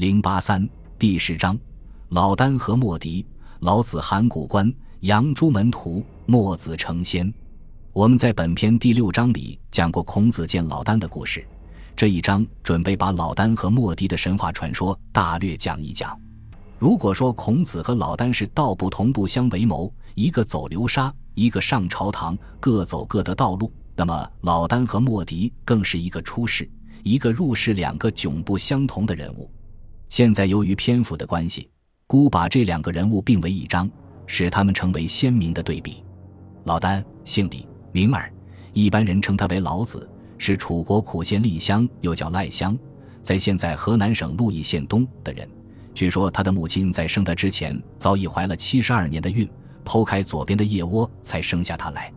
零八三第十章：老聃和莫迪。老子函谷关，杨朱门徒，墨子成仙。我们在本篇第六章里讲过孔子见老聃的故事，这一章准备把老聃和莫迪的神话传说大略讲一讲。如果说孔子和老聃是道不同不相为谋，一个走流沙，一个上朝堂，各走各的道路，那么老聃和莫迪更是一个出世，一个入世，两个迥不相同的人物。现在由于篇幅的关系，孤把这两个人物并为一章，使他们成为鲜明的对比。老聃姓李，名耳，一般人称他为老子，是楚国苦县厉乡，又叫赖乡，在现在河南省鹿邑县东的人。据说他的母亲在生他之前早已怀了七十二年的孕，剖开左边的腋窝才生下他来。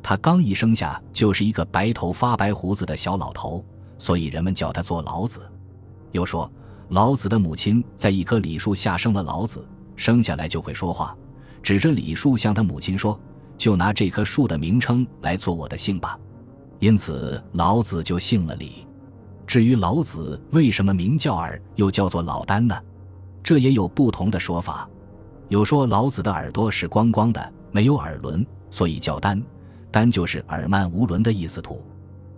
他刚一生下就是一个白头发白胡子的小老头，所以人们叫他做老子。又说。老子的母亲在一棵李树下生了老子，生下来就会说话，指着李树向他母亲说：“就拿这棵树的名称来做我的姓吧。”因此老子就姓了李。至于老子为什么名叫耳，又叫做老聃呢？这也有不同的说法。有说老子的耳朵是光光的，没有耳轮，所以叫聃，聃就是耳曼无伦的意思。图。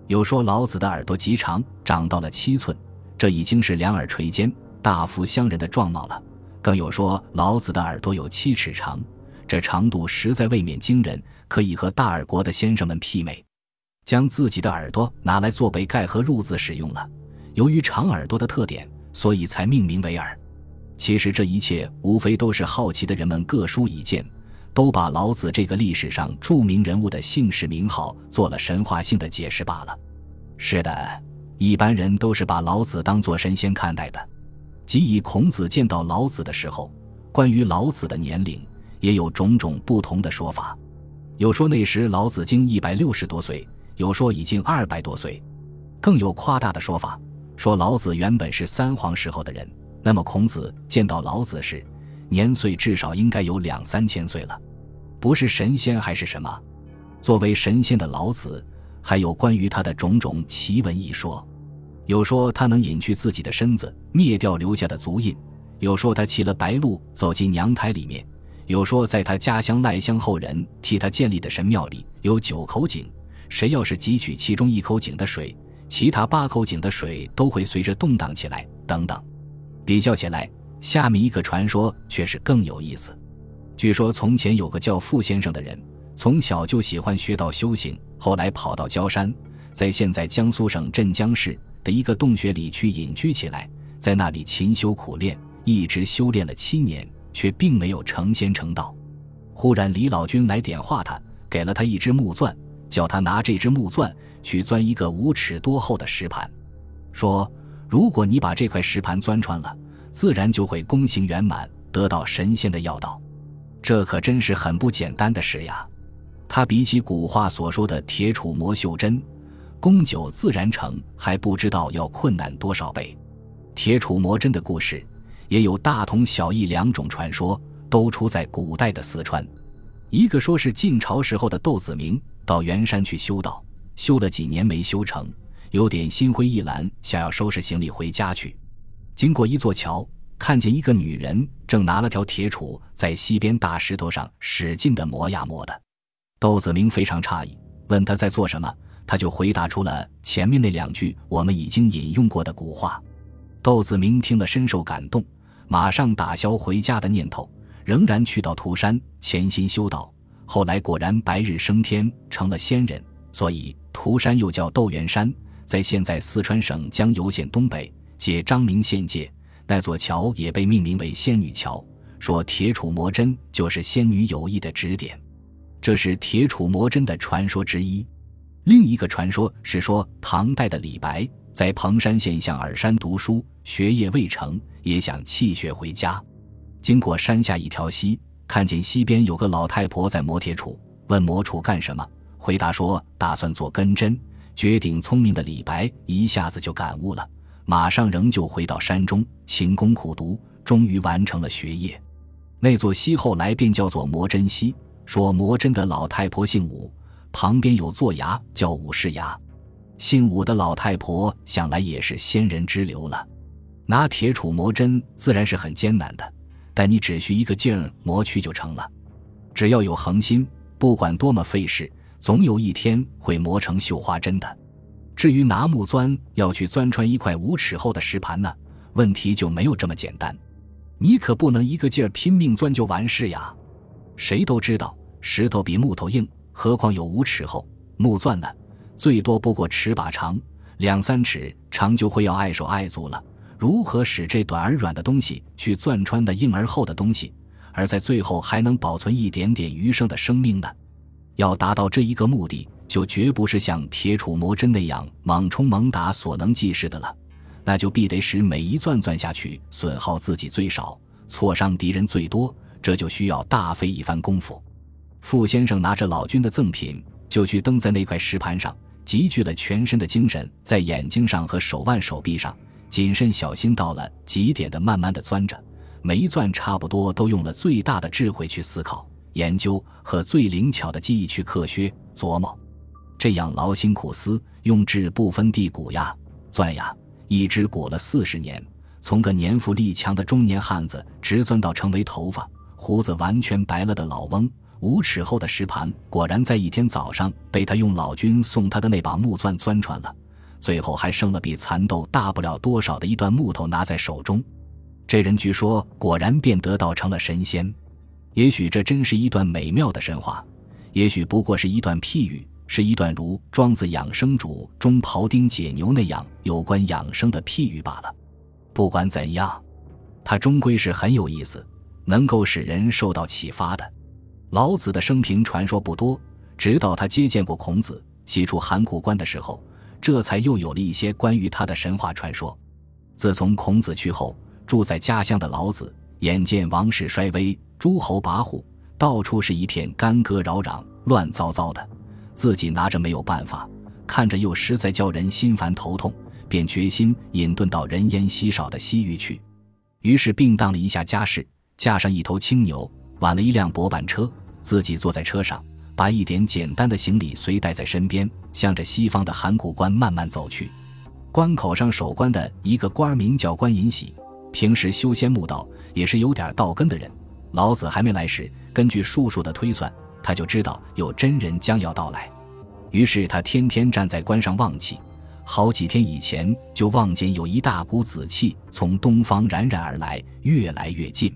有说老子的耳朵极长，长到了七寸。这已经是两耳垂肩、大腹相人的状貌了。更有说老子的耳朵有七尺长，这长度实在未免惊人，可以和大耳国的先生们媲美。将自己的耳朵拿来做杯盖和褥子使用了。由于长耳朵的特点，所以才命名为耳。其实这一切无非都是好奇的人们各抒己见，都把老子这个历史上著名人物的姓氏名号做了神话性的解释罢了。是的。一般人都是把老子当作神仙看待的，即以孔子见到老子的时候，关于老子的年龄也有种种不同的说法。有说那时老子经一百六十多岁，有说已经二百多岁，更有夸大的说法，说老子原本是三皇时候的人。那么孔子见到老子时，年岁至少应该有两三千岁了，不是神仙还是什么？作为神仙的老子。还有关于他的种种奇闻异说，有说他能隐去自己的身子，灭掉留下的足印；有说他骑了白鹿走进娘胎里面；有说在他家乡赖乡后人替他建立的神庙里有九口井，谁要是汲取其中一口井的水，其他八口井的水都会随着动荡起来。等等，比较起来，下面一个传说却是更有意思。据说从前有个叫傅先生的人。从小就喜欢学道修行，后来跑到焦山，在现在江苏省镇江市的一个洞穴里去隐居起来，在那里勤修苦练，一直修炼了七年，却并没有成仙成道。忽然李老君来点化他，给了他一只木钻，叫他拿这只木钻去钻一个五尺多厚的石盘，说如果你把这块石盘钻穿了，自然就会功行圆满，得到神仙的要道。这可真是很不简单的事呀！他比起古话所说的“铁杵磨绣针，功久自然成”，还不知道要困难多少倍。铁杵磨针的故事也有大同小异两种传说，都出在古代的四川。一个说是晋朝时候的窦子明到元山去修道，修了几年没修成，有点心灰意懒，想要收拾行李回家去。经过一座桥，看见一个女人正拿了条铁杵在溪边大石头上使劲的磨呀磨的。窦子明非常诧异，问他在做什么，他就回答出了前面那两句我们已经引用过的古话。窦子明听了深受感动，马上打消回家的念头，仍然去到涂山潜心修道。后来果然白日升天，成了仙人，所以涂山又叫窦元山，在现在四川省江油县东北，界张明县界。那座桥也被命名为仙女桥，说铁杵磨针就是仙女有意的指点。这是铁杵磨针的传说之一，另一个传说是说，唐代的李白在彭山县向耳山读书，学业未成，也想弃学回家。经过山下一条溪，看见溪边有个老太婆在磨铁杵，问磨杵干什么？回答说打算做根针。绝顶聪明的李白一下子就感悟了，马上仍旧回到山中勤工苦读，终于完成了学业。那座溪后来便叫做磨针溪。说磨针的老太婆姓武，旁边有座崖叫武士崖。姓武的老太婆想来也是仙人之流了。拿铁杵磨针自然是很艰难的，但你只需一个劲儿磨去就成了。只要有恒心，不管多么费事，总有一天会磨成绣花针的。至于拿木钻要去钻穿一块五尺厚的石盘呢，问题就没有这么简单。你可不能一个劲儿拼命钻就完事呀。谁都知道石头比木头硬，何况有五尺厚。木钻呢，最多不过尺把长，两三尺长就会要碍手碍足了。如何使这短而软的东西去钻穿的硬而厚的东西，而在最后还能保存一点点余生的生命呢？要达到这一个目的，就绝不是像铁杵磨针那样猛冲猛打所能济事的了，那就必得使每一钻钻下去损耗自己最少，挫伤敌人最多，这就需要大费一番功夫。傅先生拿着老君的赠品，就去蹬在那块石盘上，集聚了全身的精神，在眼睛上和手腕、手臂上。谨慎小心到了极点的，慢慢的钻着，每一钻差不多都用了最大的智慧去思考、研究和最灵巧的技艺去刻削、琢磨。这样劳心苦思，用智不分地鼓呀、钻呀，一直鼓了四十年，从个年富力强的中年汉子，直钻到成为头发、胡子完全白了的老翁。五尺厚的石盘，果然在一天早上被他用老君送他的那把木钻钻穿了。最后还剩了比蚕豆大不了多少的一段木头拿在手中，这人据说果然便得道成了神仙。也许这真是一段美妙的神话，也许不过是一段譬喻，是一段如《庄子养生主》中庖丁解牛那样有关养生的譬喻罢了。不管怎样，它终归是很有意思，能够使人受到启发的。老子的生平传说不多，直到他接见过孔子，西出函谷关的时候。这才又有了一些关于他的神话传说。自从孔子去后，住在家乡的老子眼见王室衰微，诸侯跋扈，到处是一片干戈扰攘、乱糟糟的，自己拿着没有办法，看着又实在叫人心烦头痛，便决心隐遁到人烟稀少的西域去。于是并当了一下家事，架上一头青牛，挽了一辆薄板车，自己坐在车上。把一点简单的行李随带在身边，向着西方的函谷关慢慢走去。关口上守关的一个官名叫关尹喜，平时修仙悟道，也是有点道根的人。老子还没来时，根据术数的推算，他就知道有真人将要到来。于是他天天站在关上望气，好几天以前就望见有一大股紫气从东方冉冉而来，越来越近。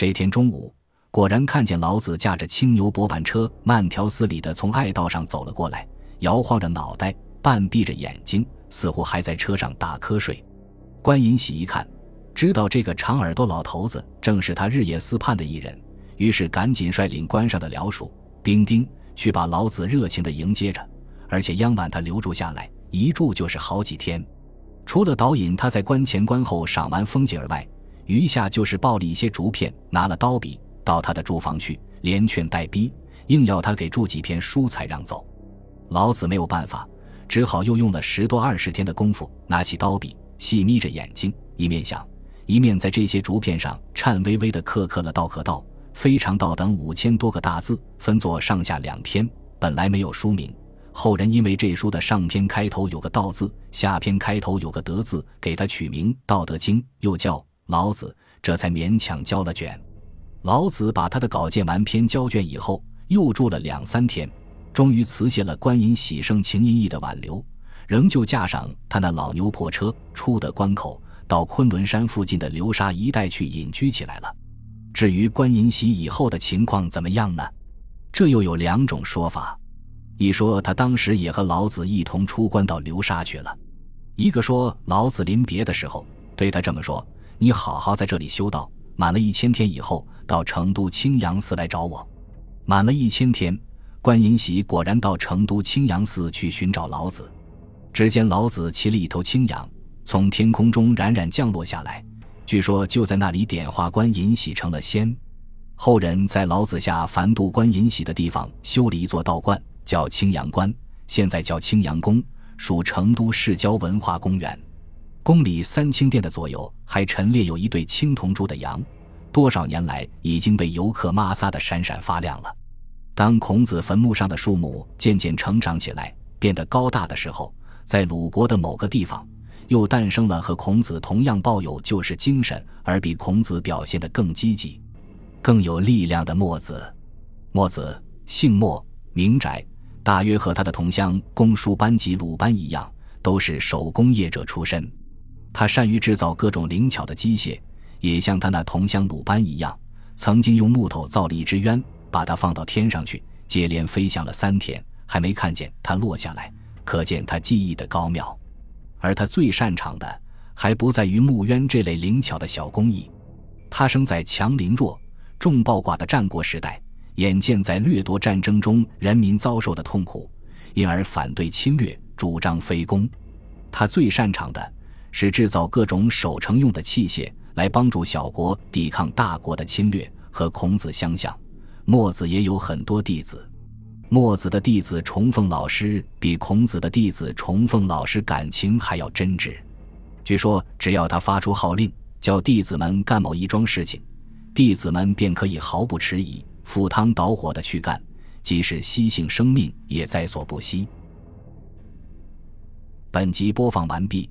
这天中午。果然看见老子驾着青牛薄板车，慢条斯理地从爱道上走了过来，摇晃着脑袋，半闭着眼睛，似乎还在车上打瞌睡。关尹喜一看，知道这个长耳朵老头子正是他日夜思盼的一人，于是赶紧率领关上的僚属兵丁去把老子热情地迎接着，而且央晚他留住下来，一住就是好几天。除了导引他在关前关后赏完风景外，余下就是抱了一些竹片，拿了刀笔。到他的住房去，连劝带逼，硬要他给住几片书才让走。老子没有办法，只好又用了十多二十天的功夫，拿起刀笔，细眯着眼睛，一面想，一面在这些竹片上颤巍巍地刻刻了“道可道，非常道”等五千多个大字，分作上下两篇。本来没有书名，后人因为这书的上篇开头有个“道”字，下篇开头有个“德”字，给他取名《道德经》，又叫《老子》，这才勉强交了卷。老子把他的稿件完篇交卷以后，又住了两三天，终于辞谢了关尹喜盛情意意的挽留，仍旧驾上他那老牛破车，出的关口，到昆仑山附近的流沙一带去隐居起来了。至于关尹喜以后的情况怎么样呢？这又有两种说法：一说他当时也和老子一同出关到流沙去了；一个说老子临别的时候对他这么说：“你好好在这里修道，满了一千天以后。”到成都青阳寺来找我，满了一千天，关尹喜果然到成都青阳寺去寻找老子。只见老子骑了一头青羊，从天空中冉冉降落下来，据说就在那里点化关尹喜成了仙。后人在老子下凡渡关尹喜的地方修了一座道观，叫青阳观，现在叫青阳宫，属成都市郊文化公园。宫里三清殿的左右还陈列有一对青铜铸的羊。多少年来已经被游客抹撒的闪闪发亮了。当孔子坟墓上的树木渐渐成长起来，变得高大的时候，在鲁国的某个地方，又诞生了和孔子同样抱有救世精神，而比孔子表现得更积极、更有力量的墨子。墨子姓墨，名翟，大约和他的同乡公输班及鲁班一样，都是手工业者出身。他善于制造各种灵巧的机械，也像他那同乡鲁班一样，曾经用木头造了一只鸢，把它放到天上去，接连飞翔了三天，还没看见它落下来，可见他技艺的高妙。而他最擅长的，还不在于木鸢这类灵巧的小工艺。他生在强凌弱、众暴寡的战国时代，眼见在掠夺战争中人民遭受的痛苦，因而反对侵略，主张非攻。他最擅长的是制造各种守城用的器械，来帮助小国抵抗大国的侵略。和孔子相像，墨子也有很多弟子。墨子的弟子崇奉老师比孔子的弟子崇奉老师感情还要真挚。据说，只要他发出号令，叫弟子们干某一桩事情，弟子们便可以毫不迟疑、赴汤蹈火的去干，即使牺牲生命也在所不惜。本集播放完毕，